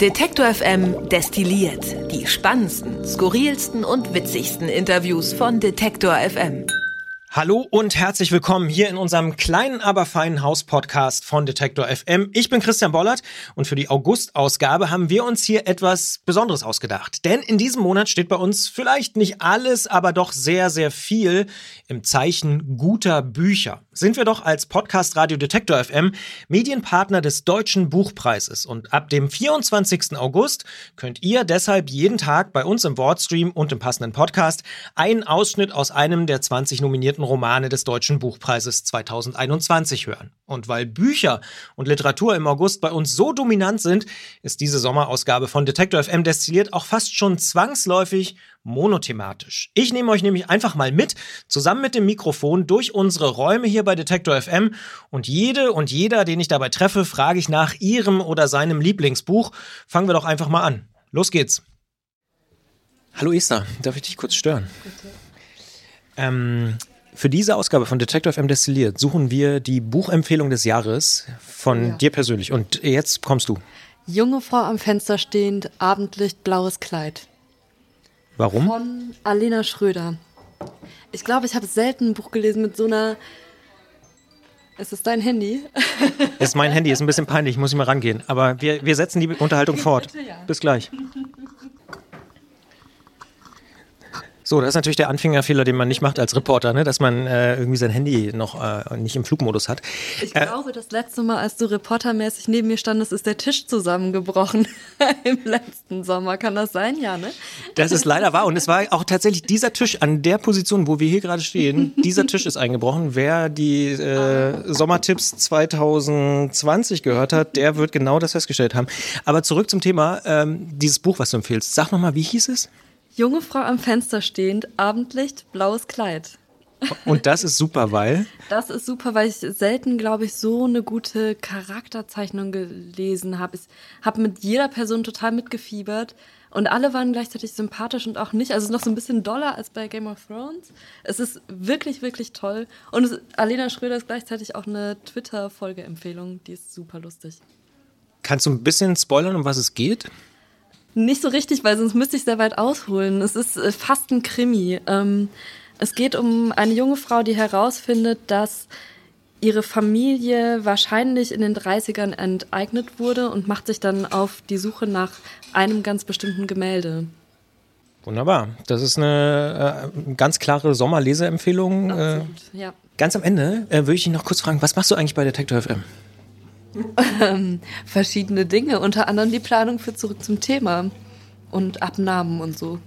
Detektor FM destilliert die spannendsten, skurrilsten und witzigsten Interviews von Detektor FM. Hallo und herzlich willkommen hier in unserem kleinen, aber feinen Haus-Podcast von Detektor FM. Ich bin Christian Bollert und für die August-Ausgabe haben wir uns hier etwas Besonderes ausgedacht. Denn in diesem Monat steht bei uns vielleicht nicht alles, aber doch sehr, sehr viel im Zeichen guter Bücher. Sind wir doch als Podcast Radio Detektor FM Medienpartner des Deutschen Buchpreises und ab dem 24. August könnt ihr deshalb jeden Tag bei uns im Wordstream und im passenden Podcast einen Ausschnitt aus einem der 20 nominierten Romane des Deutschen Buchpreises 2021 hören. Und weil Bücher und Literatur im August bei uns so dominant sind, ist diese Sommerausgabe von Detector FM destilliert auch fast schon zwangsläufig monothematisch. Ich nehme euch nämlich einfach mal mit, zusammen mit dem Mikrofon, durch unsere Räume hier bei Detector FM und jede und jeder, den ich dabei treffe, frage ich nach ihrem oder seinem Lieblingsbuch. Fangen wir doch einfach mal an. Los geht's. Hallo Esther, darf ich dich kurz stören? Bitte. Ähm, für diese Ausgabe von Detective FM Destilliert suchen wir die Buchempfehlung des Jahres von ja. dir persönlich. Und jetzt kommst du. Junge Frau am Fenster stehend, Abendlicht, blaues Kleid. Warum? Von Alena Schröder. Ich glaube, ich habe selten ein Buch gelesen mit so einer. Ist es dein Handy? Es ist mein Handy, ist ein bisschen peinlich, muss ich mal rangehen. Aber wir, wir setzen die Unterhaltung fort. Bitte, ja. Bis gleich. So, das ist natürlich der Anfängerfehler, den man nicht macht als Reporter, ne? dass man äh, irgendwie sein Handy noch äh, nicht im Flugmodus hat. Ich äh, glaube, das letzte Mal, als du reportermäßig neben mir standest, ist der Tisch zusammengebrochen im letzten Sommer. Kann das sein? Ja, ne? Das ist leider wahr. Und es war auch tatsächlich dieser Tisch an der Position, wo wir hier gerade stehen. dieser Tisch ist eingebrochen. Wer die äh, Sommertipps 2020 gehört hat, der wird genau das festgestellt haben. Aber zurück zum Thema, ähm, dieses Buch, was du empfiehlst. Sag nochmal, wie hieß es? Junge Frau am Fenster stehend, Abendlicht, blaues Kleid. Und das ist super, weil? Das ist super, weil ich selten, glaube ich, so eine gute Charakterzeichnung gelesen habe. Ich habe mit jeder Person total mitgefiebert und alle waren gleichzeitig sympathisch und auch nicht. Also es ist noch so ein bisschen doller als bei Game of Thrones. Es ist wirklich, wirklich toll. Und es, Alena Schröder ist gleichzeitig auch eine Twitter-Folgeempfehlung. Die ist super lustig. Kannst du ein bisschen spoilern, um was es geht? Nicht so richtig, weil sonst müsste ich sehr weit ausholen. Es ist äh, fast ein Krimi. Ähm, es geht um eine junge Frau, die herausfindet, dass ihre Familie wahrscheinlich in den 30ern enteignet wurde und macht sich dann auf die Suche nach einem ganz bestimmten Gemälde. Wunderbar. Das ist eine äh, ganz klare Sommerleseempfehlung. Äh, ja. Ganz am Ende äh, würde ich dich noch kurz fragen, was machst du eigentlich bei Detektor FM? ähm, verschiedene Dinge, unter anderem die Planung für Zurück zum Thema und Abnahmen und so.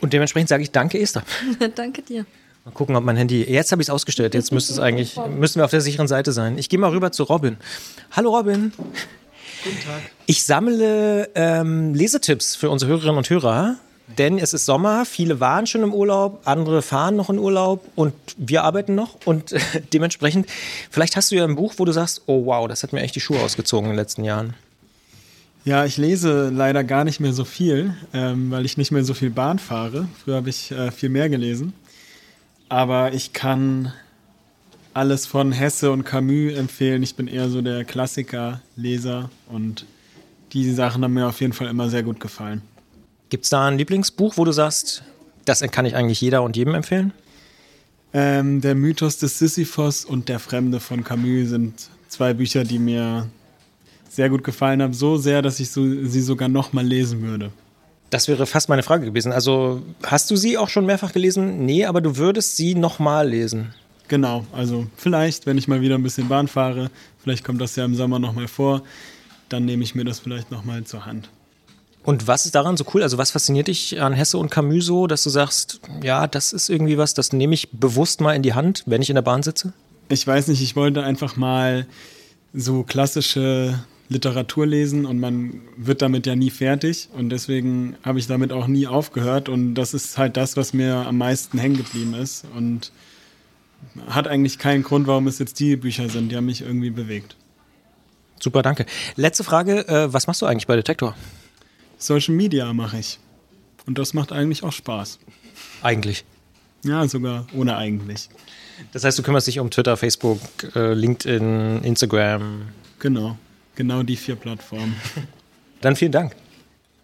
Und dementsprechend sage ich Danke, Esther. danke dir. Mal gucken, ob mein Handy. Jetzt habe ich es ausgestellt. Jetzt müsste es eigentlich, müssen wir auf der sicheren Seite sein. Ich gehe mal rüber zu Robin. Hallo Robin. Guten Tag. Ich sammle ähm, Lesetipps für unsere Hörerinnen und Hörer denn es ist Sommer, viele waren schon im Urlaub, andere fahren noch in Urlaub und wir arbeiten noch. Und dementsprechend, vielleicht hast du ja ein Buch, wo du sagst, oh wow, das hat mir echt die Schuhe ausgezogen in den letzten Jahren. Ja, ich lese leider gar nicht mehr so viel, ähm, weil ich nicht mehr so viel Bahn fahre. Früher habe ich äh, viel mehr gelesen. Aber ich kann alles von Hesse und Camus empfehlen. Ich bin eher so der Klassiker-Leser und die Sachen haben mir auf jeden Fall immer sehr gut gefallen. Gibt es da ein Lieblingsbuch, wo du sagst, das kann ich eigentlich jeder und jedem empfehlen? Ähm, der Mythos des Sisyphos und Der Fremde von Camus sind zwei Bücher, die mir sehr gut gefallen haben. So sehr, dass ich so, sie sogar nochmal lesen würde. Das wäre fast meine Frage gewesen. Also hast du sie auch schon mehrfach gelesen? Nee, aber du würdest sie nochmal lesen. Genau, also vielleicht, wenn ich mal wieder ein bisschen Bahn fahre, vielleicht kommt das ja im Sommer nochmal vor, dann nehme ich mir das vielleicht nochmal zur Hand. Und was ist daran so cool? Also was fasziniert dich an Hesse und Camus so, dass du sagst, ja, das ist irgendwie was, das nehme ich bewusst mal in die Hand, wenn ich in der Bahn sitze? Ich weiß nicht, ich wollte einfach mal so klassische Literatur lesen und man wird damit ja nie fertig und deswegen habe ich damit auch nie aufgehört und das ist halt das, was mir am meisten hängen geblieben ist und hat eigentlich keinen Grund, warum es jetzt die Bücher sind, die haben mich irgendwie bewegt. Super, danke. Letzte Frage, äh, was machst du eigentlich bei Detektor? Social Media mache ich. Und das macht eigentlich auch Spaß. Eigentlich. Ja, sogar ohne eigentlich. Das heißt, du kümmerst dich um Twitter, Facebook, äh, LinkedIn, Instagram. Genau. genau die vier Plattformen. Dann vielen Dank.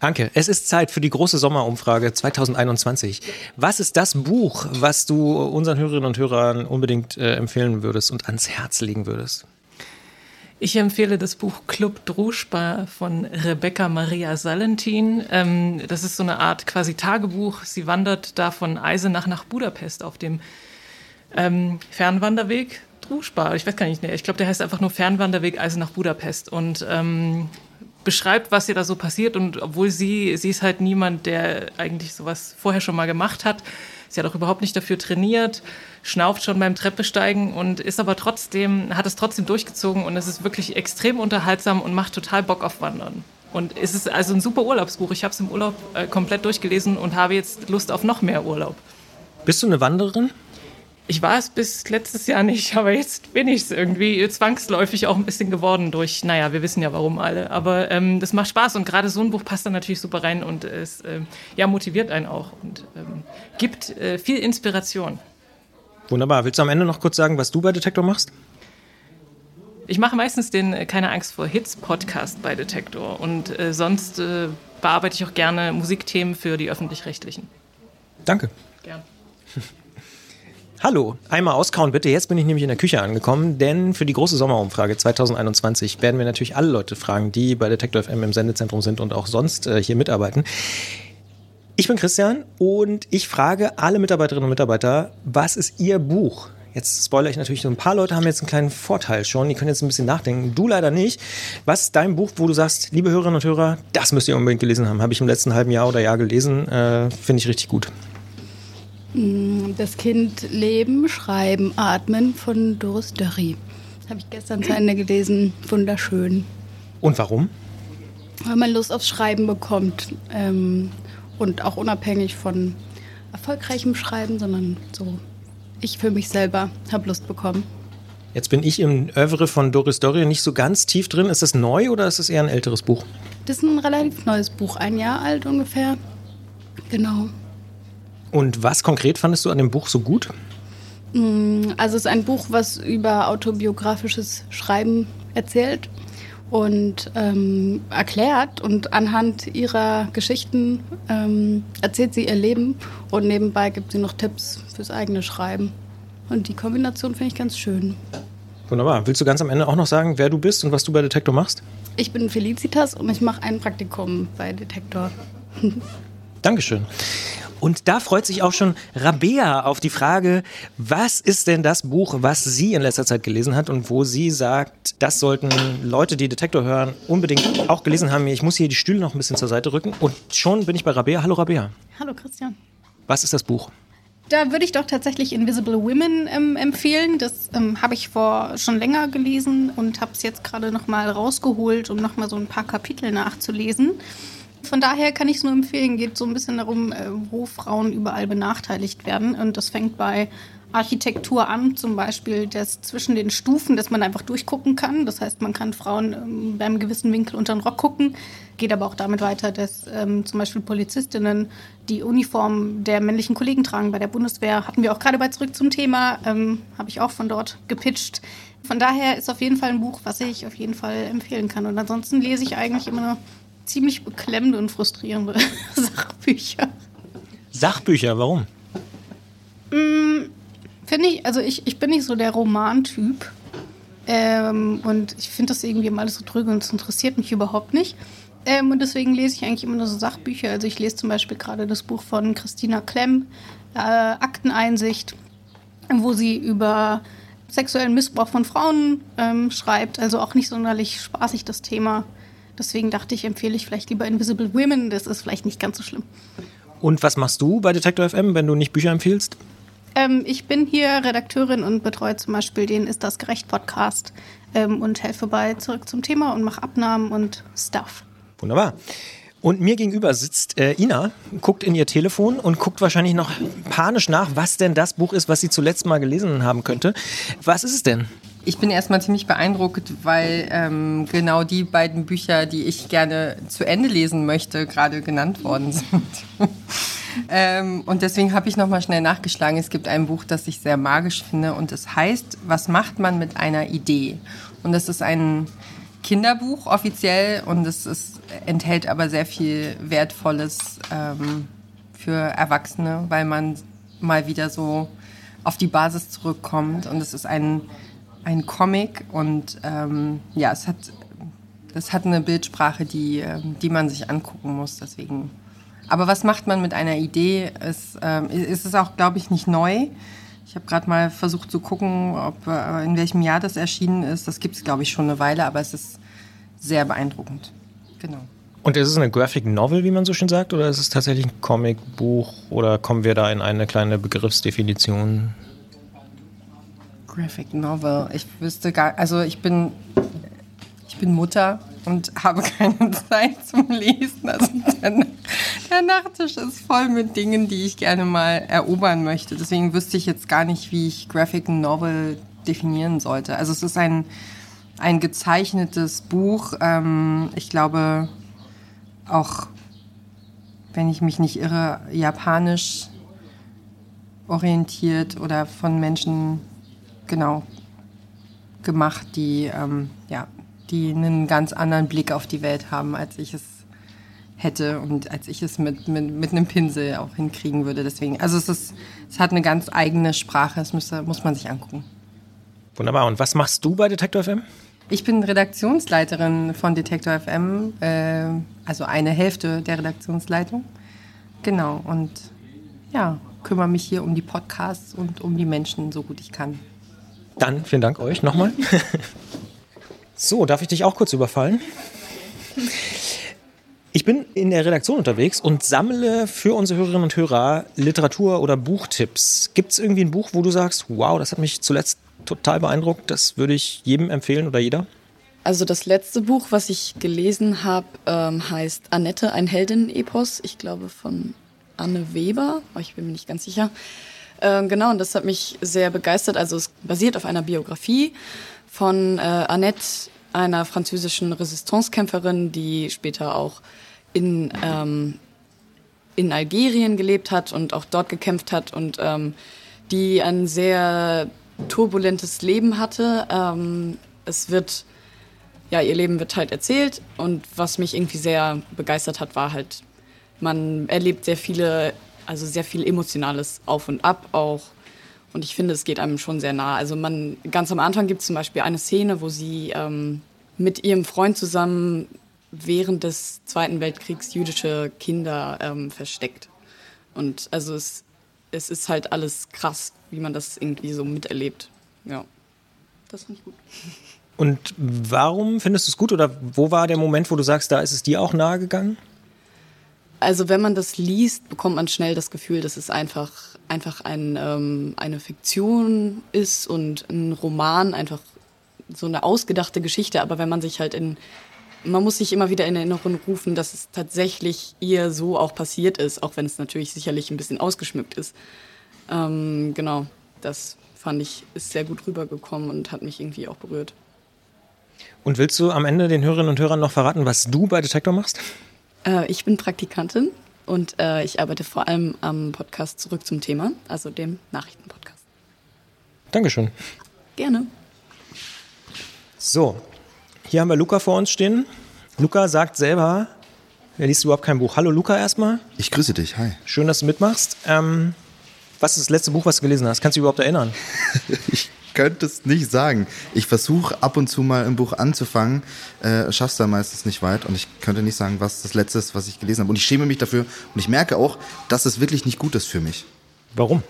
Anke, es ist Zeit für die große Sommerumfrage 2021. Was ist das Buch, was du unseren Hörerinnen und Hörern unbedingt äh, empfehlen würdest und ans Herz legen würdest? Ich empfehle das Buch Club Druschba von Rebecca Maria Salentin. Ähm, das ist so eine Art quasi Tagebuch. Sie wandert da von Eisenach nach Budapest auf dem ähm, Fernwanderweg Druschba. Ich weiß gar nicht, nee, ich glaube, der heißt einfach nur Fernwanderweg Eisenach Budapest. Und ähm, beschreibt, was ihr da so passiert. Und obwohl sie, sie ist halt niemand, der eigentlich sowas vorher schon mal gemacht hat. Sie hat auch überhaupt nicht dafür trainiert, schnauft schon beim Treppesteigen und ist aber trotzdem, hat es trotzdem durchgezogen und es ist wirklich extrem unterhaltsam und macht total Bock auf Wandern. Und es ist also ein super Urlaubsbuch. Ich habe es im Urlaub äh, komplett durchgelesen und habe jetzt Lust auf noch mehr Urlaub. Bist du eine Wandererin? Ich war es bis letztes Jahr nicht, aber jetzt bin ich es irgendwie zwangsläufig auch ein bisschen geworden durch, naja, wir wissen ja warum alle. Aber ähm, das macht Spaß und gerade so ein Buch passt da natürlich super rein und es äh, ja, motiviert einen auch und ähm, gibt äh, viel Inspiration. Wunderbar. Willst du am Ende noch kurz sagen, was du bei Detektor machst? Ich mache meistens den äh, Keine Angst vor Hits Podcast bei Detektor und äh, sonst äh, bearbeite ich auch gerne Musikthemen für die öffentlich-rechtlichen. Danke. Gerne. Hallo, einmal auskauen bitte. Jetzt bin ich nämlich in der Küche angekommen, denn für die große Sommerumfrage 2021 werden wir natürlich alle Leute fragen, die bei Detektor FM im Sendezentrum sind und auch sonst äh, hier mitarbeiten. Ich bin Christian und ich frage alle Mitarbeiterinnen und Mitarbeiter, was ist ihr Buch? Jetzt spoilere ich natürlich, so ein paar Leute haben jetzt einen kleinen Vorteil schon, die können jetzt ein bisschen nachdenken. Du leider nicht. Was ist dein Buch, wo du sagst, liebe Hörerinnen und Hörer, das müsst ihr unbedingt gelesen haben? Habe ich im letzten halben Jahr oder Jahr gelesen. Äh, Finde ich richtig gut. Mm, das Kind Leben, Schreiben, Atmen von Doris Dörri. Habe ich gestern zu Ende gelesen. Wunderschön. Und warum? Weil man Lust aufs Schreiben bekommt. Ähm, und auch unabhängig von erfolgreichem Schreiben, sondern so. Ich für mich selber habe Lust bekommen. Jetzt bin ich im Övre von Doris Dörri nicht so ganz tief drin. Ist das neu oder ist es eher ein älteres Buch? Das ist ein relativ neues Buch, ein Jahr alt ungefähr. Genau. Und was konkret fandest du an dem Buch so gut? Mm, also es ist ein Buch, was über autobiografisches Schreiben erzählt und ähm, erklärt und anhand ihrer Geschichten ähm, erzählt sie ihr Leben und nebenbei gibt sie noch Tipps fürs eigene Schreiben. Und die Kombination finde ich ganz schön. Wunderbar. Willst du ganz am Ende auch noch sagen, wer du bist und was du bei Detektor machst? Ich bin Felicitas und ich mache ein Praktikum bei Detektor. Dankeschön. Und da freut sich auch schon Rabea auf die Frage, was ist denn das Buch, was sie in letzter Zeit gelesen hat und wo sie sagt, das sollten Leute, die Detektor hören, unbedingt auch gelesen haben. Ich muss hier die Stühle noch ein bisschen zur Seite rücken. Und schon bin ich bei Rabea. Hallo Rabea. Hallo Christian. Was ist das Buch? Da würde ich doch tatsächlich Invisible Women ähm, empfehlen. Das ähm, habe ich vor schon länger gelesen und habe es jetzt gerade noch mal rausgeholt, um noch mal so ein paar Kapitel nachzulesen. Von daher kann ich es nur empfehlen, geht so ein bisschen darum, äh, wo Frauen überall benachteiligt werden. Und das fängt bei Architektur an, zum Beispiel das zwischen den Stufen, dass man einfach durchgucken kann. Das heißt, man kann Frauen ähm, beim gewissen Winkel unter den Rock gucken. Geht aber auch damit weiter, dass ähm, zum Beispiel Polizistinnen die Uniform der männlichen Kollegen tragen bei der Bundeswehr. Hatten wir auch gerade bei Zurück zum Thema, ähm, habe ich auch von dort gepitcht. Von daher ist auf jeden Fall ein Buch, was ich auf jeden Fall empfehlen kann. Und ansonsten lese ich eigentlich immer ziemlich beklemmende und frustrierende Sachbücher. Sachbücher, warum? Mm, finde ich, also ich, ich bin nicht so der Romantyp. Ähm, und ich finde das irgendwie immer alles so drüge und es interessiert mich überhaupt nicht. Ähm, und deswegen lese ich eigentlich immer nur so Sachbücher. Also ich lese zum Beispiel gerade das Buch von Christina Klemm, äh, Akteneinsicht, wo sie über sexuellen Missbrauch von Frauen ähm, schreibt. Also auch nicht sonderlich spaßig das Thema. Deswegen dachte ich, empfehle ich vielleicht lieber Invisible Women. Das ist vielleicht nicht ganz so schlimm. Und was machst du bei Detektor FM, wenn du nicht Bücher empfiehlst? Ähm, ich bin hier Redakteurin und betreue zum Beispiel den Ist das gerecht Podcast ähm, und helfe bei zurück zum Thema und mache Abnahmen und Stuff. Wunderbar. Und mir gegenüber sitzt äh, Ina, guckt in ihr Telefon und guckt wahrscheinlich noch panisch nach, was denn das Buch ist, was sie zuletzt mal gelesen haben könnte. Was ist es denn? Ich bin erstmal ziemlich beeindruckt, weil ähm, genau die beiden Bücher, die ich gerne zu Ende lesen möchte, gerade genannt worden sind. ähm, und deswegen habe ich nochmal schnell nachgeschlagen. Es gibt ein Buch, das ich sehr magisch finde und es heißt, was macht man mit einer Idee? Und das ist ein Kinderbuch offiziell und es ist, enthält aber sehr viel Wertvolles ähm, für Erwachsene, weil man mal wieder so auf die Basis zurückkommt und es ist ein, ein Comic und ähm, ja, es hat, es hat eine Bildsprache, die, ähm, die man sich angucken muss, deswegen. Aber was macht man mit einer Idee? Es, ähm, ist es auch, glaube ich, nicht neu. Ich habe gerade mal versucht zu gucken, ob, äh, in welchem Jahr das erschienen ist. Das gibt es, glaube ich, schon eine Weile, aber es ist sehr beeindruckend. Genau. Und ist es eine Graphic Novel, wie man so schön sagt, oder ist es tatsächlich ein Comicbuch oder kommen wir da in eine kleine Begriffsdefinition? Graphic Novel. Ich wüsste gar, also ich bin, ich bin Mutter und habe keine Zeit zum Lesen. Also der, der Nachttisch ist voll mit Dingen, die ich gerne mal erobern möchte. Deswegen wüsste ich jetzt gar nicht, wie ich Graphic Novel definieren sollte. Also es ist ein, ein gezeichnetes Buch. Ähm, ich glaube auch, wenn ich mich nicht irre, japanisch orientiert oder von Menschen genau gemacht, die ähm, ja die einen ganz anderen Blick auf die Welt haben, als ich es hätte und als ich es mit, mit, mit einem Pinsel auch hinkriegen würde. Deswegen, also es, ist, es hat eine ganz eigene Sprache, das müsste, muss man sich angucken. Wunderbar. Und was machst du bei Detektor FM? Ich bin Redaktionsleiterin von Detektor FM, äh, also eine Hälfte der Redaktionsleitung. Genau, und ja, kümmere mich hier um die Podcasts und um die Menschen so gut ich kann. Dann vielen Dank euch nochmal. So, darf ich dich auch kurz überfallen? Ich bin in der Redaktion unterwegs und sammle für unsere Hörerinnen und Hörer Literatur- oder Buchtipps. Gibt es irgendwie ein Buch, wo du sagst, wow, das hat mich zuletzt total beeindruckt, das würde ich jedem empfehlen oder jeder? Also das letzte Buch, was ich gelesen habe, ähm, heißt Annette, ein Helden-Epos. Ich glaube von Anne Weber, aber ich bin mir nicht ganz sicher. Ähm, genau, und das hat mich sehr begeistert. Also es basiert auf einer Biografie von äh, Annette, einer französischen Resistancekämpferin, die später auch in, ähm, in Algerien gelebt hat und auch dort gekämpft hat und ähm, die ein sehr turbulentes Leben hatte. Ähm, es wird, ja, ihr Leben wird halt erzählt und was mich irgendwie sehr begeistert hat, war halt, man erlebt sehr viele, also sehr viel emotionales Auf und Ab auch und ich finde, es geht einem schon sehr nah. Also man, ganz am Anfang gibt es zum Beispiel eine Szene, wo sie ähm, mit ihrem Freund zusammen während des Zweiten Weltkriegs jüdische Kinder ähm, versteckt. Und also es, es ist halt alles krass, wie man das irgendwie so miterlebt. Ja, das finde ich gut. Und warum findest du es gut oder wo war der Moment, wo du sagst, da ist es dir auch nahe gegangen? Also wenn man das liest, bekommt man schnell das Gefühl, dass es einfach, einfach ein, ähm, eine Fiktion ist und ein Roman, einfach so eine ausgedachte Geschichte. Aber wenn man sich halt in, man muss sich immer wieder in Erinnerung rufen, dass es tatsächlich ihr so auch passiert ist, auch wenn es natürlich sicherlich ein bisschen ausgeschmückt ist. Ähm, genau, das fand ich, ist sehr gut rübergekommen und hat mich irgendwie auch berührt. Und willst du am Ende den Hörerinnen und Hörern noch verraten, was du bei Detektor machst? Äh, ich bin Praktikantin und äh, ich arbeite vor allem am Podcast Zurück zum Thema, also dem Nachrichtenpodcast. Dankeschön. Gerne. So, hier haben wir Luca vor uns stehen. Luca sagt selber, er liest überhaupt kein Buch. Hallo Luca erstmal. Ich grüße dich, hi. Schön, dass du mitmachst. Ähm, was ist das letzte Buch, was du gelesen hast? Kannst du dich überhaupt erinnern? ich könnte es nicht sagen. Ich versuche ab und zu mal ein Buch anzufangen, äh, schaff's da meistens nicht weit und ich könnte nicht sagen, was das letzte ist, was ich gelesen habe. Und ich schäme mich dafür und ich merke auch, dass es wirklich nicht gut ist für mich. Warum?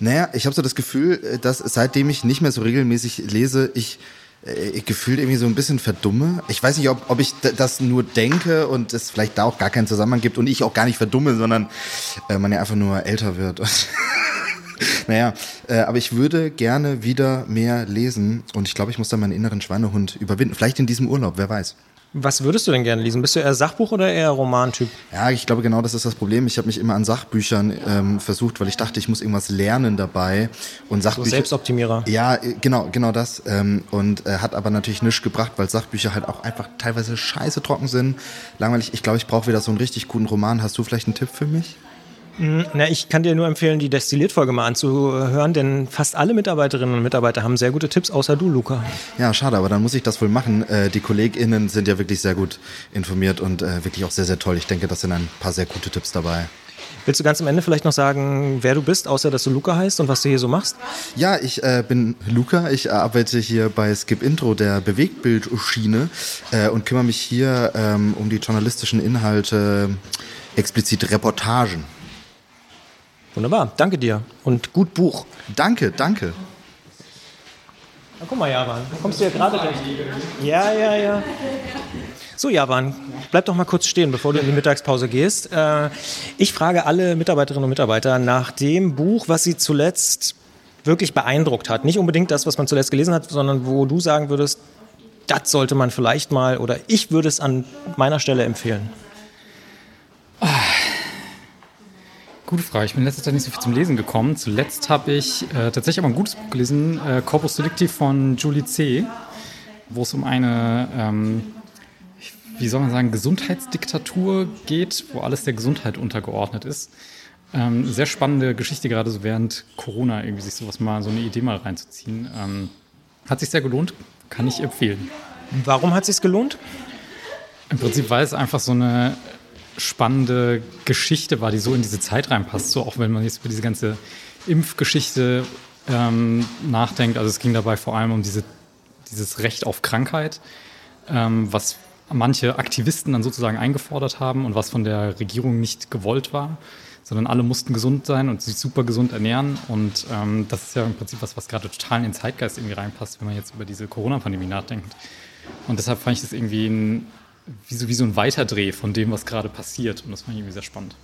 Naja, ich habe so das Gefühl, äh, dass seitdem ich nicht mehr so regelmäßig lese, ich äh, gefühlt irgendwie so ein bisschen verdumme. Ich weiß nicht, ob, ob ich das nur denke und es vielleicht da auch gar keinen Zusammenhang gibt und ich auch gar nicht verdumme, sondern äh, man ja einfach nur älter wird. naja, äh, aber ich würde gerne wieder mehr lesen und ich glaube, ich muss da meinen inneren Schweinehund überwinden. Vielleicht in diesem Urlaub, wer weiß. Was würdest du denn gerne lesen? Bist du eher Sachbuch oder eher Romantyp? Ja, ich glaube genau das ist das Problem. Ich habe mich immer an Sachbüchern ähm, versucht, weil ich dachte, ich muss irgendwas lernen dabei. Und Sachbücher. So Selbstoptimierer. Ja, äh, genau, genau das. Ähm, und äh, hat aber natürlich nichts gebracht, weil Sachbücher halt auch einfach teilweise scheiße trocken sind, langweilig. Ich glaube, ich brauche wieder so einen richtig guten Roman. Hast du vielleicht einen Tipp für mich? Hm, na, ich kann dir nur empfehlen, die Destilliert-Folge mal anzuhören, denn fast alle Mitarbeiterinnen und Mitarbeiter haben sehr gute Tipps, außer du, Luca. Ja, schade, aber dann muss ich das wohl machen. Äh, die KollegInnen sind ja wirklich sehr gut informiert und äh, wirklich auch sehr, sehr toll. Ich denke, das sind ein paar sehr gute Tipps dabei. Willst du ganz am Ende vielleicht noch sagen, wer du bist, außer dass du Luca heißt und was du hier so machst? Ja, ich äh, bin Luca. Ich arbeite hier bei Skip Intro, der Bewegtbildschiene, äh, und kümmere mich hier ähm, um die journalistischen Inhalte, explizit Reportagen. Wunderbar, danke dir und gut Buch. Danke, danke. Na, guck mal, Javan, kommst du ja gerade recht. Ja, ja, ja. So, Javan, bleib doch mal kurz stehen, bevor du in die Mittagspause gehst. Äh, ich frage alle Mitarbeiterinnen und Mitarbeiter nach dem Buch, was sie zuletzt wirklich beeindruckt hat. Nicht unbedingt das, was man zuletzt gelesen hat, sondern wo du sagen würdest, das sollte man vielleicht mal oder ich würde es an meiner Stelle empfehlen. Gute Frage. Ich bin in letzter Zeit nicht so viel zum Lesen gekommen. Zuletzt habe ich äh, tatsächlich aber ein gutes Buch gelesen, äh, Corpus Delicti von Julie C., wo es um eine, ähm, wie soll man sagen, Gesundheitsdiktatur geht, wo alles der Gesundheit untergeordnet ist. Ähm, sehr spannende Geschichte, gerade so während Corona irgendwie sich sowas mal, so eine Idee mal reinzuziehen. Ähm, hat sich sehr gelohnt, kann ich empfehlen. Warum hat es sich gelohnt? Im Prinzip, weil es einfach so eine spannende Geschichte war, die so in diese Zeit reinpasst. So auch wenn man jetzt über diese ganze Impfgeschichte ähm, nachdenkt. Also es ging dabei vor allem um diese, dieses Recht auf Krankheit, ähm, was manche Aktivisten dann sozusagen eingefordert haben und was von der Regierung nicht gewollt war, sondern alle mussten gesund sein und sich super gesund ernähren. Und ähm, das ist ja im Prinzip was, was gerade total in den Zeitgeist irgendwie reinpasst, wenn man jetzt über diese Corona-Pandemie nachdenkt. Und deshalb fand ich das irgendwie ein wie so, wie so ein Weiterdreh von dem, was gerade passiert. Und das fand ich irgendwie sehr spannend.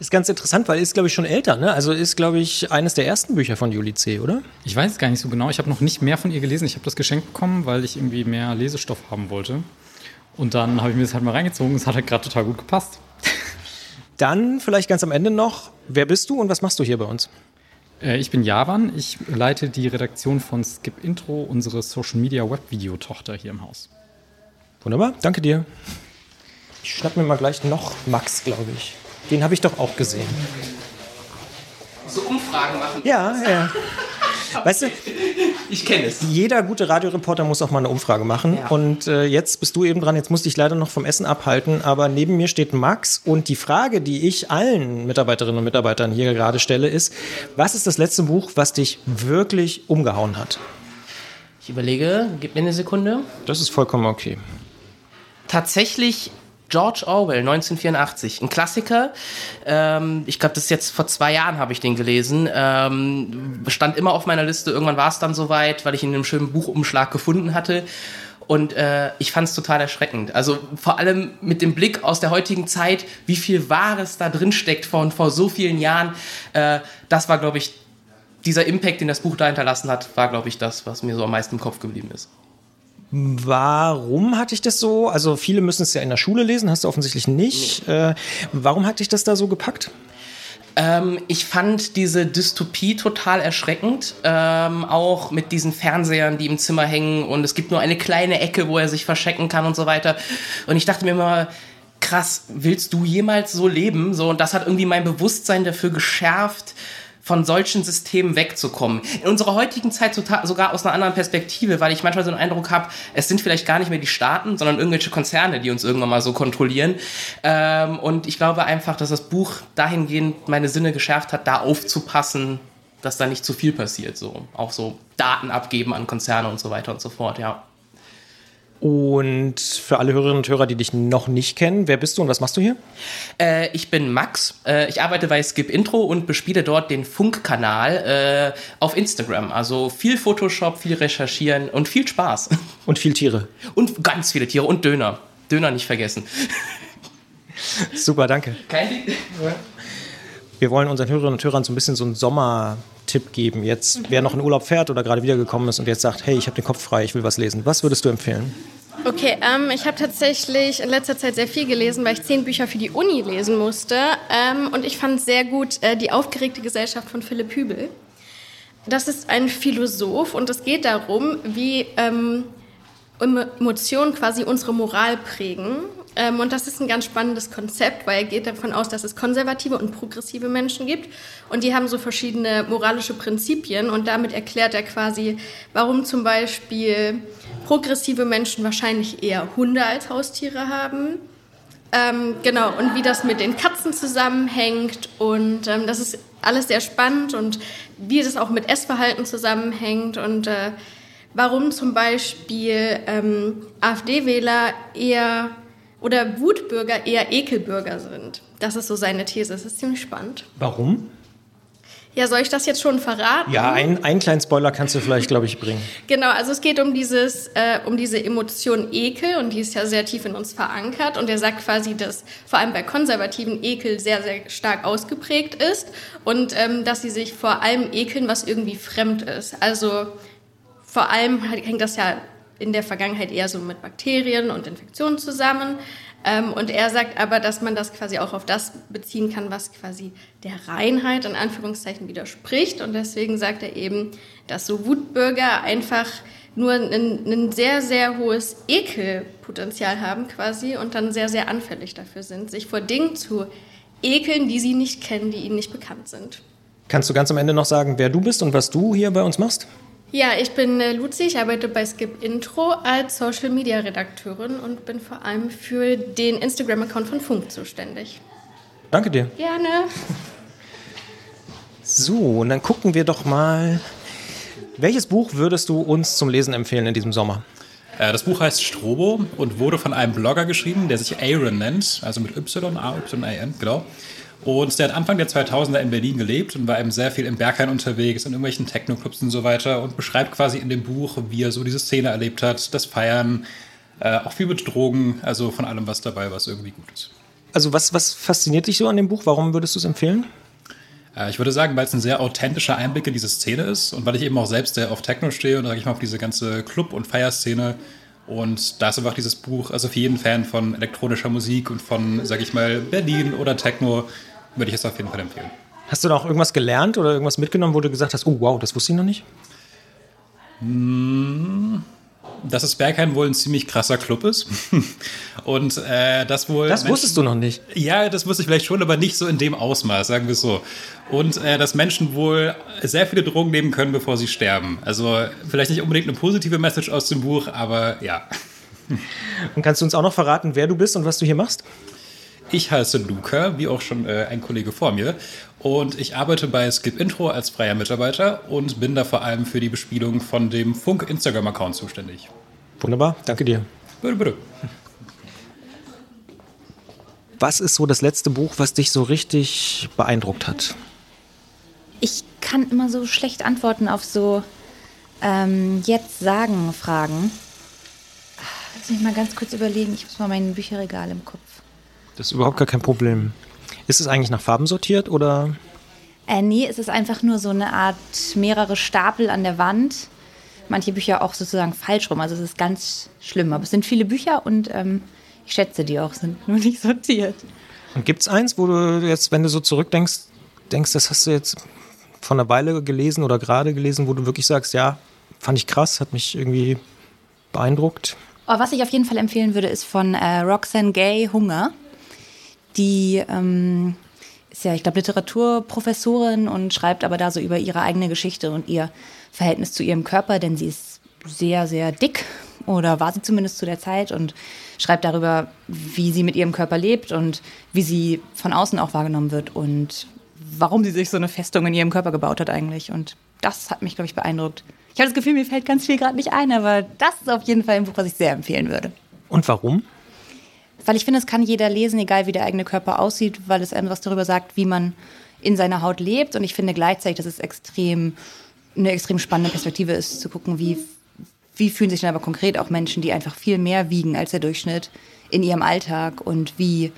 Ist ganz interessant, weil ist, glaube ich, schon älter, ne? Also ist, glaube ich, eines der ersten Bücher von Julie C., oder? Ich weiß es gar nicht so genau. Ich habe noch nicht mehr von ihr gelesen. Ich habe das Geschenk bekommen, weil ich irgendwie mehr Lesestoff haben wollte. Und dann habe ich mir das halt mal reingezogen. Es hat halt gerade total gut gepasst. Dann vielleicht ganz am Ende noch, wer bist du und was machst du hier bei uns? Äh, ich bin Javan. Ich leite die Redaktion von Skip Intro, unsere Social Media Web Video Tochter hier im Haus. Wunderbar, danke dir. Ich schnapp mir mal gleich noch Max, glaube ich. Den habe ich doch auch gesehen. So Umfragen machen. Ja, ja. Weißt du, ich kenne es. Jeder gute Radioreporter muss auch mal eine Umfrage machen. Ja. Und äh, jetzt bist du eben dran. Jetzt musste ich leider noch vom Essen abhalten. Aber neben mir steht Max. Und die Frage, die ich allen Mitarbeiterinnen und Mitarbeitern hier gerade stelle, ist: Was ist das letzte Buch, was dich wirklich umgehauen hat? Ich überlege, gib mir eine Sekunde. Das ist vollkommen okay tatsächlich George Orwell, 1984, ein Klassiker. Ähm, ich glaube, das ist jetzt vor zwei Jahren habe ich den gelesen. Ähm, stand immer auf meiner Liste. Irgendwann war es dann soweit, weil ich ihn in einem schönen Buchumschlag gefunden hatte. Und äh, ich fand es total erschreckend. Also vor allem mit dem Blick aus der heutigen Zeit, wie viel Wahres da drin steckt von vor so vielen Jahren. Äh, das war, glaube ich, dieser Impact, den das Buch da hinterlassen hat, war, glaube ich, das, was mir so am meisten im Kopf geblieben ist. Warum hatte ich das so? Also viele müssen es ja in der Schule lesen, hast du offensichtlich nicht. Nee. Äh, warum hat dich das da so gepackt? Ähm, ich fand diese Dystopie total erschreckend, ähm, auch mit diesen Fernsehern, die im Zimmer hängen und es gibt nur eine kleine Ecke, wo er sich verstecken kann und so weiter. Und ich dachte mir immer, krass, willst du jemals so leben? So, und das hat irgendwie mein Bewusstsein dafür geschärft, von solchen Systemen wegzukommen. In unserer heutigen Zeit sogar aus einer anderen Perspektive, weil ich manchmal so einen Eindruck habe, es sind vielleicht gar nicht mehr die Staaten, sondern irgendwelche Konzerne, die uns irgendwann mal so kontrollieren. Ähm, und ich glaube einfach, dass das Buch dahingehend meine Sinne geschärft hat, da aufzupassen, dass da nicht zu viel passiert. So auch so Daten abgeben an Konzerne und so weiter und so fort. Ja. Und für alle Hörerinnen und Hörer, die dich noch nicht kennen, wer bist du und was machst du hier? Äh, ich bin Max. Äh, ich arbeite bei Skip Intro und bespiele dort den Funkkanal äh, auf Instagram. Also viel Photoshop, viel recherchieren und viel Spaß. Und viel Tiere. Und ganz viele Tiere und Döner. Döner nicht vergessen. Super, danke. Kein Ding. Wir wollen unseren Hörerinnen und Hörern so ein bisschen so einen Sommertipp geben. Jetzt, wer noch in Urlaub fährt oder gerade wiedergekommen ist und jetzt sagt, hey, ich habe den Kopf frei, ich will was lesen. Was würdest du empfehlen? Okay, ähm, ich habe tatsächlich in letzter Zeit sehr viel gelesen, weil ich zehn Bücher für die Uni lesen musste. Ähm, und ich fand sehr gut äh, Die aufgeregte Gesellschaft von Philipp Hübel. Das ist ein Philosoph und es geht darum, wie ähm, Emotionen quasi unsere Moral prägen Ähm, und das ist ein ganz spannendes Konzept, weil er geht davon aus, dass es konservative und progressive Menschen gibt. Und die haben so verschiedene moralische Prinzipien. Und damit erklärt er quasi, warum zum Beispiel progressive Menschen wahrscheinlich eher Hunde als Haustiere haben. Ähm, genau, und wie das mit den Katzen zusammenhängt. Und ähm, das ist alles sehr spannend und wie das auch mit Essverhalten zusammenhängt. Und äh, warum zum Beispiel ähm, AfD-Wähler eher oder Wutbürger eher Ekelbürger sind. Das ist so seine These. Das ist ziemlich spannend. Warum? Ja, soll ich das jetzt schon verraten? Ja, ein, einen kleinen Spoiler kannst du vielleicht, glaube ich, bringen. Genau, also es geht um, dieses, äh, um diese Emotion Ekel und die ist ja sehr tief in uns verankert. Und er sagt quasi, dass vor allem bei Konservativen Ekel sehr, sehr stark ausgeprägt ist und ähm, dass sie sich vor allem ekeln, was irgendwie fremd ist. Also vor allem hängt das ja in der Vergangenheit eher so mit Bakterien und Infektionen zusammen. Ähm, und er sagt aber, dass man das quasi auch auf das beziehen kann, was quasi der Reinheit in Anführungszeichen widerspricht. Und deswegen sagt er eben, dass so Wutbürger einfach nur ein, sehr, sehr hohes Ekelpotenzial haben quasi und dann sehr, sehr anfällig dafür sind, sich vor Dingen zu ekeln, die sie nicht kennen, die ihnen nicht bekannt sind. Kannst du ganz am Ende noch sagen, wer du bist und was du hier bei uns machst? Ja, ich bin äh, Luzi, ich arbeite bei Skip Intro als Social Media Redakteurin und bin vor allem für den Instagram-Account von Funk zuständig. Danke dir. Gerne. So, und dann gucken wir doch mal. Welches Buch würdest du uns zum Lesen empfehlen in diesem Sommer? Äh, das Buch heißt Strobo und wurde von einem Blogger geschrieben, der sich Aaron nennt, also mit Y, A, Y, A, N, genau. Und der hat Anfang der 2000er in Berlin gelebt und war eben sehr viel im Berghain unterwegs, in irgendwelchen Techno-Clubs und so weiter und beschreibt quasi in dem Buch, wie er so diese Szene erlebt hat, das Feiern, äh, auch viel mit Drogen, also von allem was dabei, was irgendwie gut ist. Also was, was fasziniert dich so an dem Buch? Warum würdest du es empfehlen? Äh, ich würde sagen, weil es ein sehr authentischer Einblick in diese Szene ist und weil ich eben auch selbst sehr auf Techno stehe und sage ich mal auf diese ganze Club- und Feierszene. Und da ist einfach dieses Buch, also für jeden Fan von elektronischer Musik und von, sage ich mal, Berlin oder Techno, würde ich es auf jeden Fall empfehlen. Hast du da auch irgendwas gelernt oder irgendwas mitgenommen, wo du gesagt hast, oh wow, das wusste ich noch nicht? Hm, dass das Berghain wohl ein ziemlich krasser Club ist. Und äh, das wohl. Das wusstest du noch nicht. Ja, das wusste ich vielleicht schon, aber nicht so in dem Ausmaß, sagen wir es so. Und äh, dass Menschen wohl sehr viele Drogen nehmen können, bevor sie sterben. Also vielleicht nicht unbedingt eine positive Message aus dem Buch, aber ja. Und kannst du uns auch noch verraten, wer du bist und was du hier machst? Ich heiße Luca, wie auch schon äh, ein Kollege vor mir. Und ich arbeite bei Skip Intro als freier Mitarbeiter und bin da vor allem für die Bespielung von dem Funk Instagram-Account zuständig. Wunderbar, danke dir. Bitte, bitte. Was ist so das letzte Buch, was dich so richtig beeindruckt hat? Ich kann immer so schlecht antworten auf so ähm, jetzt sagen Fragen. Lass mich mal ganz kurz überlegen. Ich muss mal mein Bücherregal im Kopf. Das ist überhaupt gar kein Problem. Ist es eigentlich nach Farben sortiert oder? Äh, nee, es ist einfach nur so eine Art mehrere Stapel an der Wand. Manche Bücher auch sozusagen falsch rum. Also es ist ganz schlimm. Aber es sind viele Bücher und ähm, ich schätze, die auch sind nur nicht sortiert. Und gibt es eins, wo du jetzt, wenn du so zurückdenkst, denkst, das hast du jetzt von einer Weile gelesen oder gerade gelesen, wo du wirklich sagst, ja, fand ich krass, hat mich irgendwie beeindruckt? Aber was ich auf jeden Fall empfehlen würde, ist von äh, Roxane Gay Hunger die ähm, ist ja, ich glaube, Literaturprofessorin und schreibt aber da so über ihre eigene Geschichte und ihr Verhältnis zu ihrem Körper, denn sie ist sehr, sehr dick oder war sie zumindest zu der Zeit und schreibt darüber, wie sie mit ihrem Körper lebt und wie sie von außen auch wahrgenommen wird und warum sie sich so eine Festung in ihrem Körper gebaut hat eigentlich. Und das hat mich, glaube ich, beeindruckt. Ich habe das Gefühl, mir fällt ganz viel gerade nicht ein, aber das ist auf jeden Fall ein Buch, was ich sehr empfehlen würde. Und warum? Weil ich finde, es kann jeder lesen, egal wie der eigene Körper aussieht, weil es etwas darüber sagt, wie man in seiner Haut lebt. Und ich finde gleichzeitig, dass es extrem, eine extrem spannende Perspektive ist, zu gucken, wie, wie fühlen sich dann aber konkret auch Menschen, die einfach viel mehr wiegen als der Durchschnitt in ihrem Alltag und wie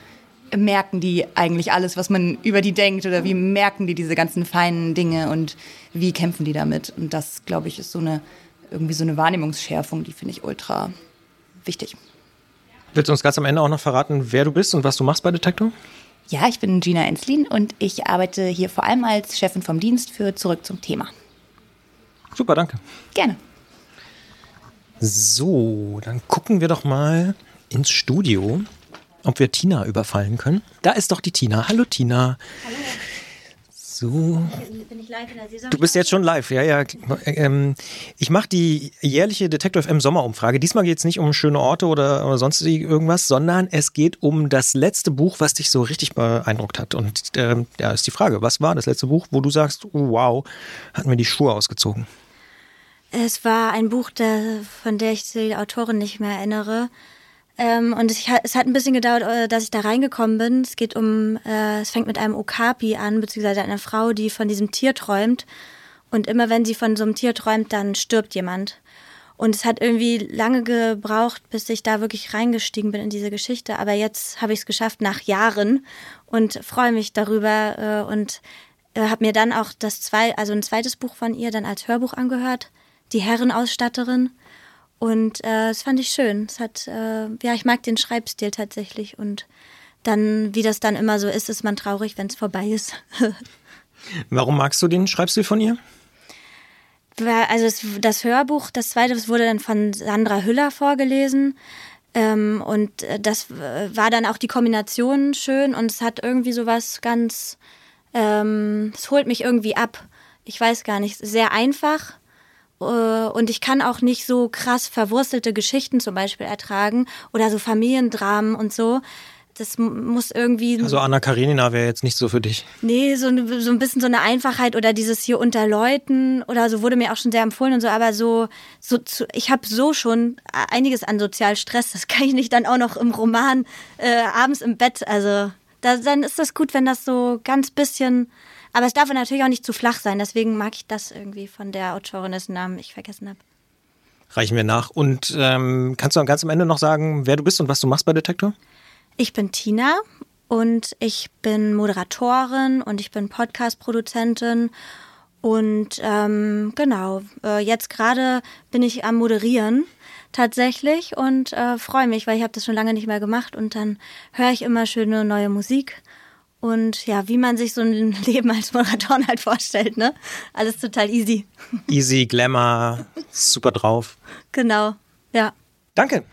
merken die eigentlich alles, was man über die denkt oder wie merken die diese ganzen feinen Dinge und wie kämpfen die damit? Und das, glaube ich, ist so eine irgendwie so eine Wahrnehmungsschärfung, die finde ich ultra wichtig. Willst du uns ganz am Ende auch noch verraten, wer du bist und was du machst bei Detektor? Ja, ich bin Gina Enslin und ich arbeite hier vor allem als Chefin vom Dienst für Zurück zum Thema. Super, danke. Gerne. So, dann gucken wir doch mal ins Studio. ob wir Tina überfallen können. Da ist doch die Tina. Hallo Tina. Hallo. So. Du bist jetzt schon live, ja, ja. Ähm, ich mache die jährliche Detektor FM Sommerumfrage. Diesmal geht es nicht um schöne Orte oder, oder sonst irgendwas, sondern es geht um das letzte Buch, was dich so richtig beeindruckt hat. Und äh, ja, ist die Frage, was war das letzte Buch, wo du sagst, oh, wow, hat mir die Schuhe ausgezogen? Es war ein Buch, von der ich die Autorin nicht mehr erinnere. Ähm, und es, es, hat ein bisschen gedauert, äh, dass ich da reingekommen bin. Es geht um, äh, es fängt mit einem Okapi an, beziehungsweise einer Frau, die von diesem Tier träumt. Und immer wenn sie von so einem Tier träumt, dann stirbt jemand. Und es hat irgendwie lange gebraucht, bis ich da wirklich reingestiegen bin in diese Geschichte. Aber jetzt habe ich es geschafft nach Jahren und freue mich darüber äh, und äh, habe mir dann auch das zwei, also ein zweites Buch von ihr dann als Hörbuch angehört, die Herrenausstatterin. Und äh, das fand ich schön. Es hat, äh, ja, ich mag den Schreibstil tatsächlich. Und dann, wie das dann immer so ist, ist man traurig, wenn es vorbei ist. Warum magst du den Schreibstil von ihr? Also das, das Hörbuch, das zweite, das wurde dann von Sandra Hüller vorgelesen. Ähm, und äh, das war dann auch die Kombination schön und es hat irgendwie so was ganz, ähm, es holt mich irgendwie ab. Ich weiß gar nicht, sehr einfach äh, und ich kann auch nicht so krass verwurstelte Geschichten zum Beispiel ertragen oder so Familiendramen und so. Das muss irgendwie. Also Anna Karenina wäre jetzt nicht so für dich. Nee, so, so ein bisschen so eine Einfachheit oder dieses hier unter Leuten oder so wurde mir auch schon sehr empfohlen und so, aber so, so zu, ich habe so schon einiges an Sozialstress, das kann ich nicht dann auch noch im Roman äh, abends im Bett. Also da, dann ist das gut, wenn das so ganz bisschen aber es darf natürlich auch nicht zu flach sein. Deswegen mag ich das irgendwie von der Autorin, dessen Namen ich vergessen habe. Reichen wir nach. Und ähm, kannst du ganz am Ende noch sagen, wer du bist und was du machst bei Detektor? Ich bin Tina und ich bin Moderatorin und ich bin Podcast-Produzentin. Und ähm, genau, äh, jetzt gerade bin ich am Moderieren tatsächlich und äh, freue mich, weil ich habe das schon lange nicht mehr gemacht und dann höre ich immer schöne neue Musik und ja, wie man sich so ein Leben als Moderatorin halt vorstellt, ne? Alles total easy. Easy, Glamour, super drauf. Genau, ja. Danke.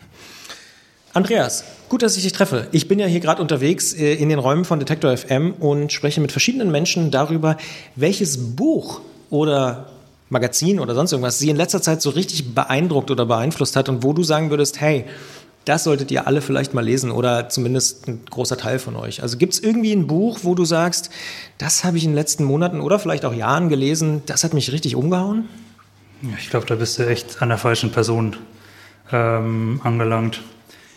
Andreas, gut, dass ich dich treffe. Ich bin ja hier gerade unterwegs äh, in den Räumen von Detektor FM und spreche mit verschiedenen Menschen darüber, welches Buch oder Magazin oder sonst irgendwas sie in letzter Zeit so richtig beeindruckt oder beeinflusst hat und wo du sagen würdest, hey, das solltet ihr alle vielleicht mal lesen oder zumindest ein großer Teil von euch. Also gibt es irgendwie ein Buch, wo du sagst, das habe ich in den letzten Monaten oder vielleicht auch Jahren gelesen, das hat mich richtig umgehauen? Ich glaube, da bist du echt an der falschen Person ähm, angelangt.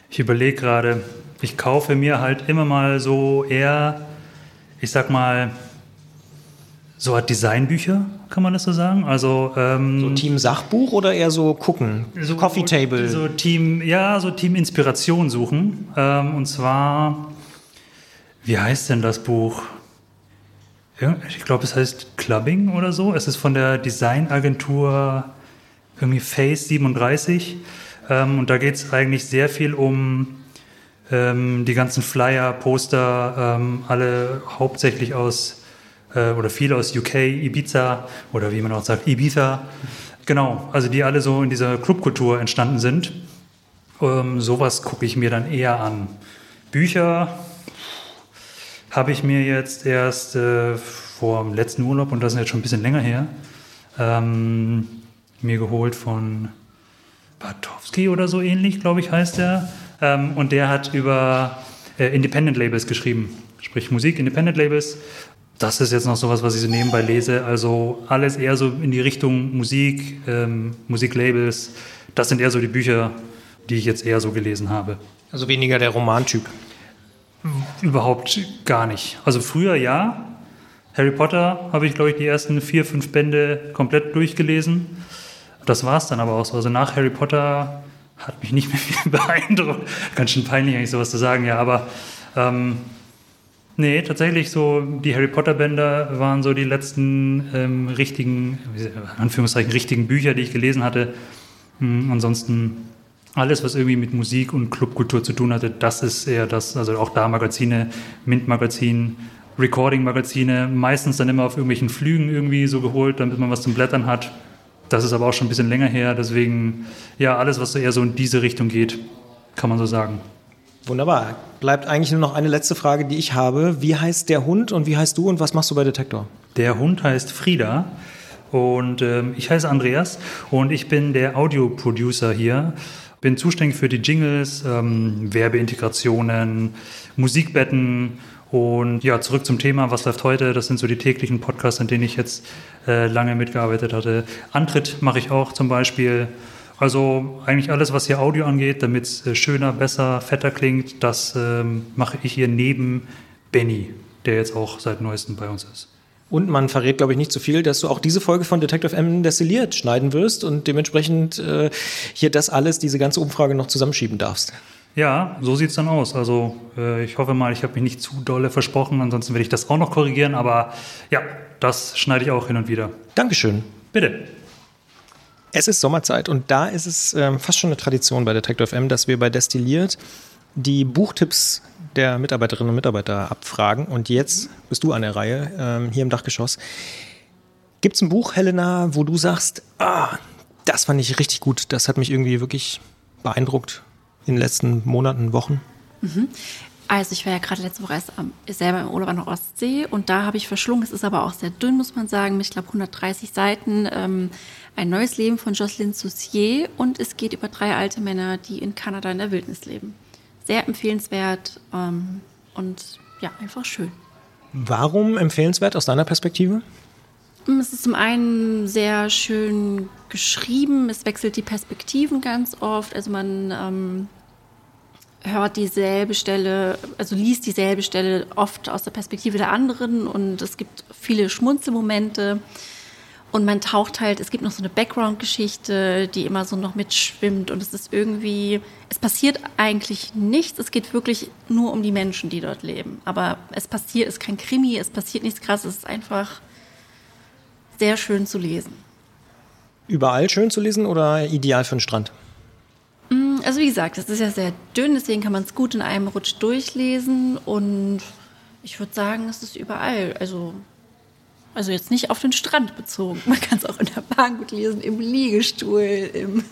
Ich überlege gerade, ich kaufe mir halt immer mal so eher, ich sag mal, so Art Designbücher, kann man das so sagen? Also ähm, so Team Sachbuch oder eher so gucken, so Coffee Table. So Team, ja, so Team Inspiration suchen. Ähm, und zwar, wie heißt denn das Buch? Ja, ich glaube, es heißt Clubbing oder so. Es ist von der Designagentur irgendwie Face 37. Ähm, und da geht es eigentlich sehr viel um ähm, die ganzen Flyer, Poster, ähm, alle hauptsächlich aus äh, oder viele aus UK, Ibiza oder wie man auch sagt, Ibiza. Genau, also die alle so in dieser Clubkultur entstanden sind. Ähm, sowas gucke ich mir dann eher an. Bücher habe ich mir jetzt erst äh, vor dem letzten Urlaub, und das ist jetzt schon ein bisschen länger her, ähm, mir geholt von Bartowski oder so ähnlich, glaube ich, heißt er. Ähm, und der hat über äh, Independent Labels geschrieben, sprich Musik, Independent Labels das ist jetzt noch sowas, was ich so nebenbei lese. Also alles eher so in die Richtung Musik, ähm, Musiklabels. Das sind eher so die Bücher, die ich jetzt eher so gelesen habe. Also weniger der Romantyp? Überhaupt gar nicht. Also früher ja. Harry Potter habe ich, glaube ich, die ersten vier, fünf Bände komplett durchgelesen. Das war es dann aber auch so. Also nach Harry Potter hat mich nicht mehr viel beeindruckt. Ganz schön peinlich, eigentlich sowas zu sagen, ja. Aber ähm, Nee, tatsächlich so, die Harry Potter Bänder waren so die letzten ähm, richtigen, Anführungszeichen, richtigen Bücher, die ich gelesen hatte. Hm, ansonsten alles, was irgendwie mit Musik und Clubkultur zu tun hatte, das ist eher das, also auch da Magazine, Mint-Magazin, Recording-Magazine, meistens dann immer auf irgendwelchen Flügen irgendwie so geholt, damit man was zum Blättern hat. Das ist aber auch schon ein bisschen länger her, deswegen, ja, alles, was so eher so in diese Richtung geht, kann man so sagen. Wunderbar. Bleibt eigentlich nur noch eine letzte Frage, die ich habe. Wie heißt der Hund und wie heißt du und was machst du bei Detektor? Der Hund heißt Frieda und ähm, ich heiße Andreas und ich bin der Audio-Producer hier. Bin zuständig für die Jingles, ähm, Werbeintegrationen, Musikbetten und ja, zurück zum Thema, was läuft heute? Das sind so die täglichen Podcasts, an denen ich jetzt äh, lange mitgearbeitet hatte. Antritt mache ich auch zum Beispiel. Also eigentlich alles, was hier Audio angeht, damit es äh, schöner, besser, fetter klingt, das ähm, mache ich hier neben Benny, der jetzt auch seit neuestem bei uns ist. Und man verrät, glaube ich, nicht zu so viel, dass du auch diese Folge von Detective M destilliert schneiden wirst und dementsprechend äh, hier das alles, diese ganze Umfrage noch zusammenschieben darfst. Ja, so sieht es dann aus. Also äh, ich hoffe mal, ich habe mich nicht zu dolle versprochen, ansonsten werde ich das auch noch korrigieren, aber ja, das schneide ich auch hin und wieder. Dankeschön. Bitte. Es ist Sommerzeit und da ist es ähm, fast schon eine Tradition bei Detective M, dass wir bei Destilliert die Buchtipps der Mitarbeiterinnen und Mitarbeiter abfragen. Und jetzt bist du an der Reihe ähm, hier im Dachgeschoss. Gibt es ein Buch, Helena, wo du sagst, ah, das fand ich richtig gut, das hat mich irgendwie wirklich beeindruckt in den letzten Monaten, Wochen? Mhm. Also ich war ja gerade letzte Woche erst am, selber im Urlaub an der Ostsee und da habe ich verschlungen, es ist aber auch sehr dünn, muss man sagen, ich glaube 130 Seiten, ähm, ein neues Leben von Jocelyn Soussier und es geht über drei alte Männer, die in Kanada in der Wildnis leben. Sehr empfehlenswert ähm, und ja, einfach schön. Warum empfehlenswert aus deiner Perspektive? Mm, es ist zum einen sehr schön geschrieben, es wechselt die Perspektiven ganz oft, also man ähm, hört dieselbe Stelle, also liest dieselbe Stelle oft aus der Perspektive der anderen und es gibt viele Schmunzelmomente. Und man taucht halt, es gibt noch so eine Background-Geschichte, die immer so noch mitschwimmt. Und es ist irgendwie, es passiert eigentlich nichts. Es geht wirklich nur um die Menschen, die dort leben. Aber es passiert, es ist kein Krimi, es passiert nichts krasses. Es ist einfach sehr schön zu lesen. Überall schön zu lesen oder ideal für den Strand? Also wie gesagt, es ist ja sehr dünn, deswegen kann man es gut in einem Rutsch durchlesen. Und ich würde sagen, es ist überall. Also also jetzt nicht auf den Strand bezogen. Man kann es auch in der Bahn gut lesen, im Liegestuhl, im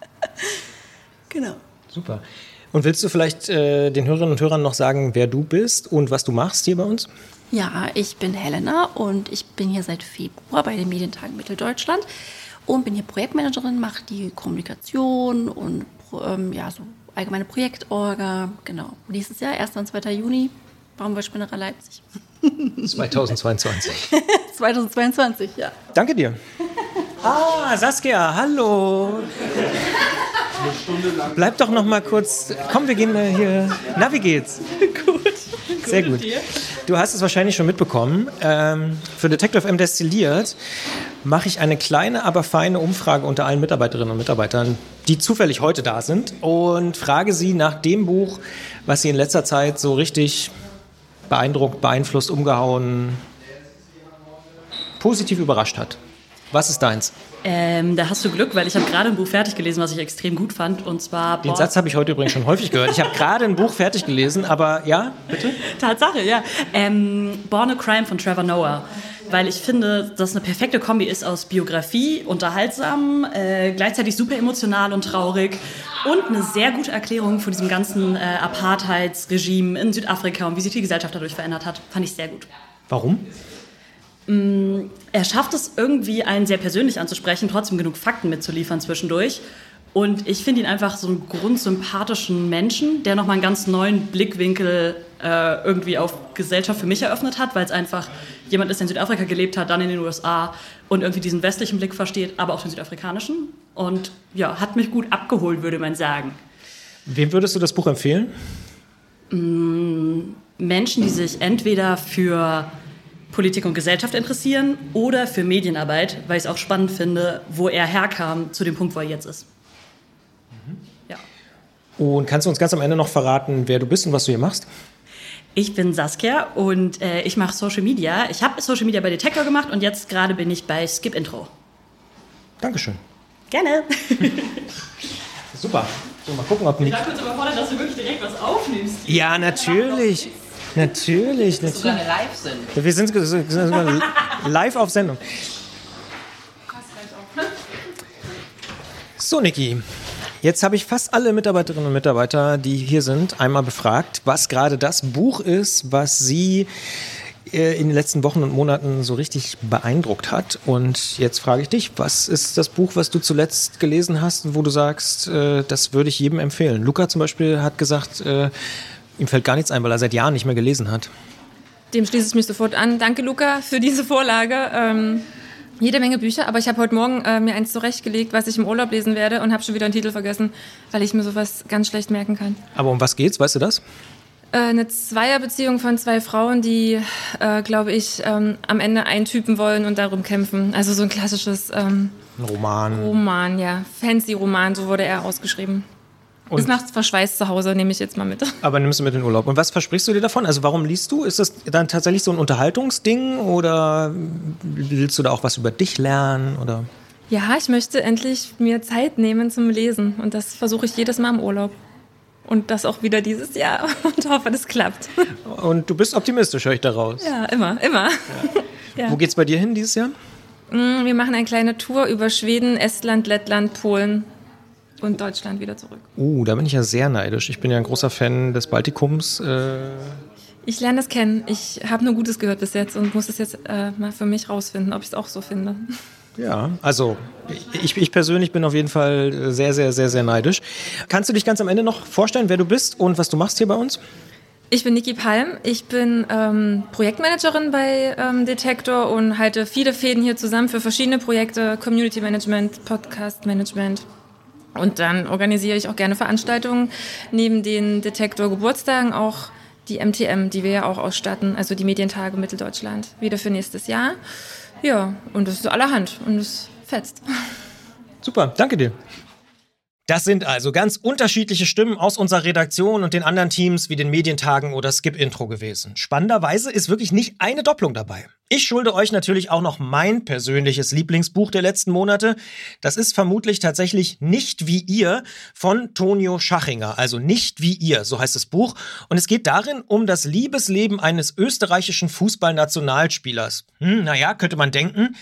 genau. Super. Und willst du vielleicht äh, den Hörerinnen und Hörern noch sagen, wer du bist und was du machst hier bei uns? Ja, ich bin Helena und ich bin hier seit Februar bei den Medientagen Mitteldeutschland und bin hier Projektmanagerin, mache die Kommunikation und ähm, ja, so allgemeine Projektorga. Genau. Nächstes Jahr, 1. und 2. Juni, Baumwollspinnerei Leipzig. 2022. 2022, ja. Danke dir. Ah, Saskia, hallo. Bleib doch noch mal kurz. Komm, wir gehen mal hier. Na, wie geht's? Gut. Sehr gut. Du hast es wahrscheinlich schon mitbekommen. Ähm, für Detective M Destilliert mache ich eine kleine, aber feine Umfrage unter allen Mitarbeiterinnen und Mitarbeitern, die zufällig heute da sind und frage sie nach dem Buch, was sie in letzter Zeit so richtig beeindruckt, beeinflusst, umgehauen, positiv überrascht hat. Was ist deins? Ähm, da hast du Glück, weil ich habe gerade ein Buch fertig gelesen, was ich extrem gut fand. Und zwar. Den Satz habe ich heute übrigens schon häufig gehört. Ich habe gerade ein Buch fertig gelesen, aber ja, bitte? Tatsache, ja. Ähm, Born a Crime von Trevor Noah. Weil ich finde, dass eine perfekte Kombi ist aus Biografie, unterhaltsam, äh, gleichzeitig super emotional und traurig und eine sehr gute Erklärung von diesem ganzen äh, Apartheidsregime in Südafrika und wie sich die Gesellschaft dadurch verändert hat. Fand ich sehr gut. Warum? Mm, er schafft es irgendwie, einen sehr persönlich anzusprechen, trotzdem genug Fakten mitzuliefern zwischendurch. Und ich finde ihn einfach so einen grundsympathischen Menschen, der nochmal einen ganz neuen Blickwinkel äh, irgendwie auf Gesellschaft für mich eröffnet hat, weil es einfach jemand ist, der in Südafrika gelebt hat, dann in den USA und irgendwie diesen westlichen Blick versteht, aber auch den südafrikanischen. Und ja, hat mich gut abgeholt, würde man sagen. Wem würdest du das Buch empfehlen? Mm, Menschen, die sich entweder für Politik und Gesellschaft interessieren oder für Medienarbeit, weil ich es auch spannend finde, wo er herkam zu dem Punkt, wo er jetzt ist. Ja. Und kannst du uns ganz am Ende noch verraten, wer du bist und was du hier machst? Ich bin Saskia und äh, ich mache Social Media. Ich habe Social Media bei Detector gemacht und jetzt gerade bin ich bei Skip Intro. Dankeschön. Gerne. Super. So, mal gucken, ob nicht. Ich kurz überfordert, dass du wirklich direkt was aufnimmst. Ja, natürlich. Natürlich, natürlich. sogar eine Live-Sendung. Wir sind sogar live auf Sendung. So, Niki, Jetzt habe ich fast alle Mitarbeiterinnen und Mitarbeiter, die hier sind, einmal befragt, was gerade das Buch ist, was sie äh, in den letzten Wochen und Monaten so richtig beeindruckt hat. Und jetzt frage ich dich, was ist das Buch, was du zuletzt gelesen hast, wo du sagst, äh, das würde ich jedem empfehlen? Luca zum Beispiel hat gesagt, äh, ihm fällt gar nichts ein, weil er seit Jahren nicht mehr gelesen hat. Dem schließe ich mich sofort an. Danke, Luca, für diese Vorlage. Ähm, jede Menge Bücher, aber ich habe heute Morgen äh, mir eins zurechtgelegt, was ich im Urlaub lesen werde und habe schon wieder einen Titel vergessen, weil ich mir sowas ganz schlecht merken kann. Aber um was geht's? Weißt du das? Äh, eine Zweierbeziehung von zwei Frauen, die, äh, glaube ich, ähm, am Ende einen Typen wollen und darum kämpfen. Also so ein klassisches ähm, Ein Roman. Roman, ja. Fancy-Roman, so wurde er ausgeschrieben. Und- Ist nachts verschweißt zu Hause, nehme ich jetzt mal mit. Aber nimmst du mit in den Urlaub. Und was versprichst du dir davon? Also warum liest du? Ist das dann tatsächlich so ein Unterhaltungsding oder willst du da auch was über dich lernen? Oder? Ja, ich möchte endlich mir Zeit nehmen zum Lesen und das versuche ich jedes Mal im Urlaub. Und das auch wieder dieses Jahr und hoffe, das klappt. Und du bist optimistisch, höre ich daraus. Ja, immer, immer. Ja. Wo geht's bei dir hin dieses Jahr? Mm, Wir machen eine kleine Tour über Schweden, Estland, Lettland, Polen und Deutschland wieder zurück. Uh, da bin ich ja sehr neidisch. Ich bin ja ein großer Fan des Baltikums. Äh, Ich lerne das kennen. Ich habe nur Gutes gehört bis jetzt und muss es jetzt äh, mal für mich rausfinden, ob ich es auch so finde. ja, also ich, ich persönlich bin auf jeden Fall sehr, sehr, sehr, sehr neidisch. Kannst du dich ganz am Ende noch vorstellen, wer du bist und was du machst hier bei uns? Ich bin Niki Palm. Ich bin ähm, Projektmanagerin bei ähm, Detektor und halte viele Fäden hier zusammen für verschiedene Projekte, Community Management, Podcast Management. Und dann organisiere ich auch gerne Veranstaltungen neben den Detektor Geburtstagen auch die MTM, die wir ja auch ausstatten, also die Medientage Mitteldeutschland, wieder für nächstes Jahr. Ja, und das ist allerhand und es fetzt. Super, danke dir. Das sind also ganz unterschiedliche Stimmen aus unserer Redaktion und den anderen Teams wie den Medientagen oder Skip Intro gewesen. Spannenderweise ist wirklich nicht eine Doppelung dabei. Ich schulde euch natürlich auch noch mein persönliches Lieblingsbuch der letzten Monate. Das ist vermutlich tatsächlich Nicht wie ihr von Tonio Schachinger. Also Nicht wie ihr, so heißt das Buch. Und es geht darin um das Liebesleben eines österreichischen Fußballnationalspielers. Hm, naja, könnte man denken.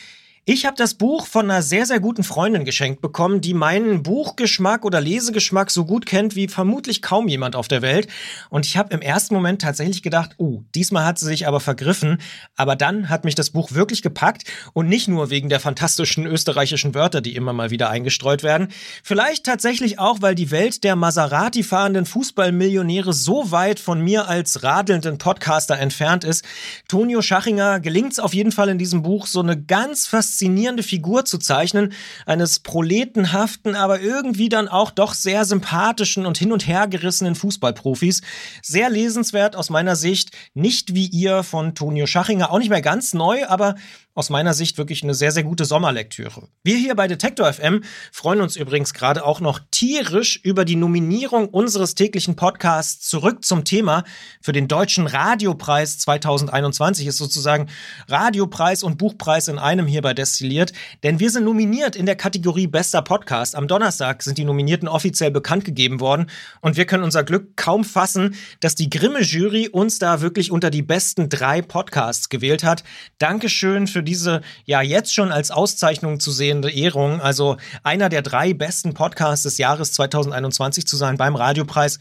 Ich habe das Buch von einer sehr, sehr guten Freundin geschenkt bekommen, die meinen Buchgeschmack oder Lesegeschmack so gut kennt wie vermutlich kaum jemand auf der Welt. Und ich habe im ersten Moment tatsächlich gedacht, oh, diesmal hat sie sich aber vergriffen. Aber dann hat mich das Buch wirklich gepackt und nicht nur wegen der fantastischen österreichischen Wörter, die immer mal wieder eingestreut werden. Vielleicht tatsächlich auch, weil die Welt der Maserati fahrenden Fußballmillionäre so weit von mir als radelnden Podcaster entfernt ist. Tonio Schachinger gelingt es auf jeden Fall in diesem Buch, so eine ganz faszinierende Figur zu zeichnen, eines proletenhaften, aber irgendwie dann auch doch sehr sympathischen und hin und her gerissenen Fußballprofis. Sehr lesenswert aus meiner Sicht, nicht wie ihr von Tonio Schachinger, auch nicht mehr ganz neu, aber aus meiner Sicht wirklich eine sehr, sehr gute Sommerlektüre. Wir hier bei Detektor FM freuen uns übrigens gerade auch noch tierisch über die Nominierung unseres täglichen Podcasts zurück zum Thema für den Deutschen Radiopreis 2021 ist sozusagen Radiopreis und Buchpreis in einem hier bei Destilliert, denn wir sind nominiert in der Kategorie Bester Podcast. Am Donnerstag sind die Nominierten offiziell bekannt gegeben worden und wir können unser Glück kaum fassen, dass die Grimme Jury uns da wirklich unter die besten drei Podcasts gewählt hat. Dankeschön für diese ja jetzt schon als Auszeichnung zu sehende Ehrung, also einer der drei besten Podcasts des Jahres 2021 zu sein beim Radiopreis.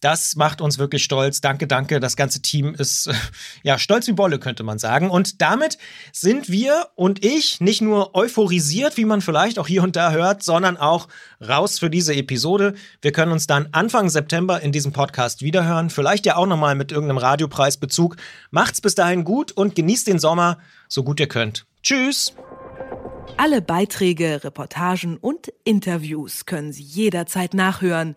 Das macht uns wirklich stolz. Danke, danke. Das ganze Team ist ja stolz wie Bolle, könnte man sagen. Und damit sind wir und ich nicht nur euphorisiert, wie man vielleicht auch hier und da hört, sondern auch raus für diese Episode. Wir können uns dann Anfang September in diesem Podcast wiederhören. Vielleicht ja auch nochmal mit irgendeinem Radiopreisbezug. Macht's bis dahin gut und genießt den Sommer so gut ihr könnt. Tschüss! Alle Beiträge, Reportagen und Interviews können Sie jederzeit nachhören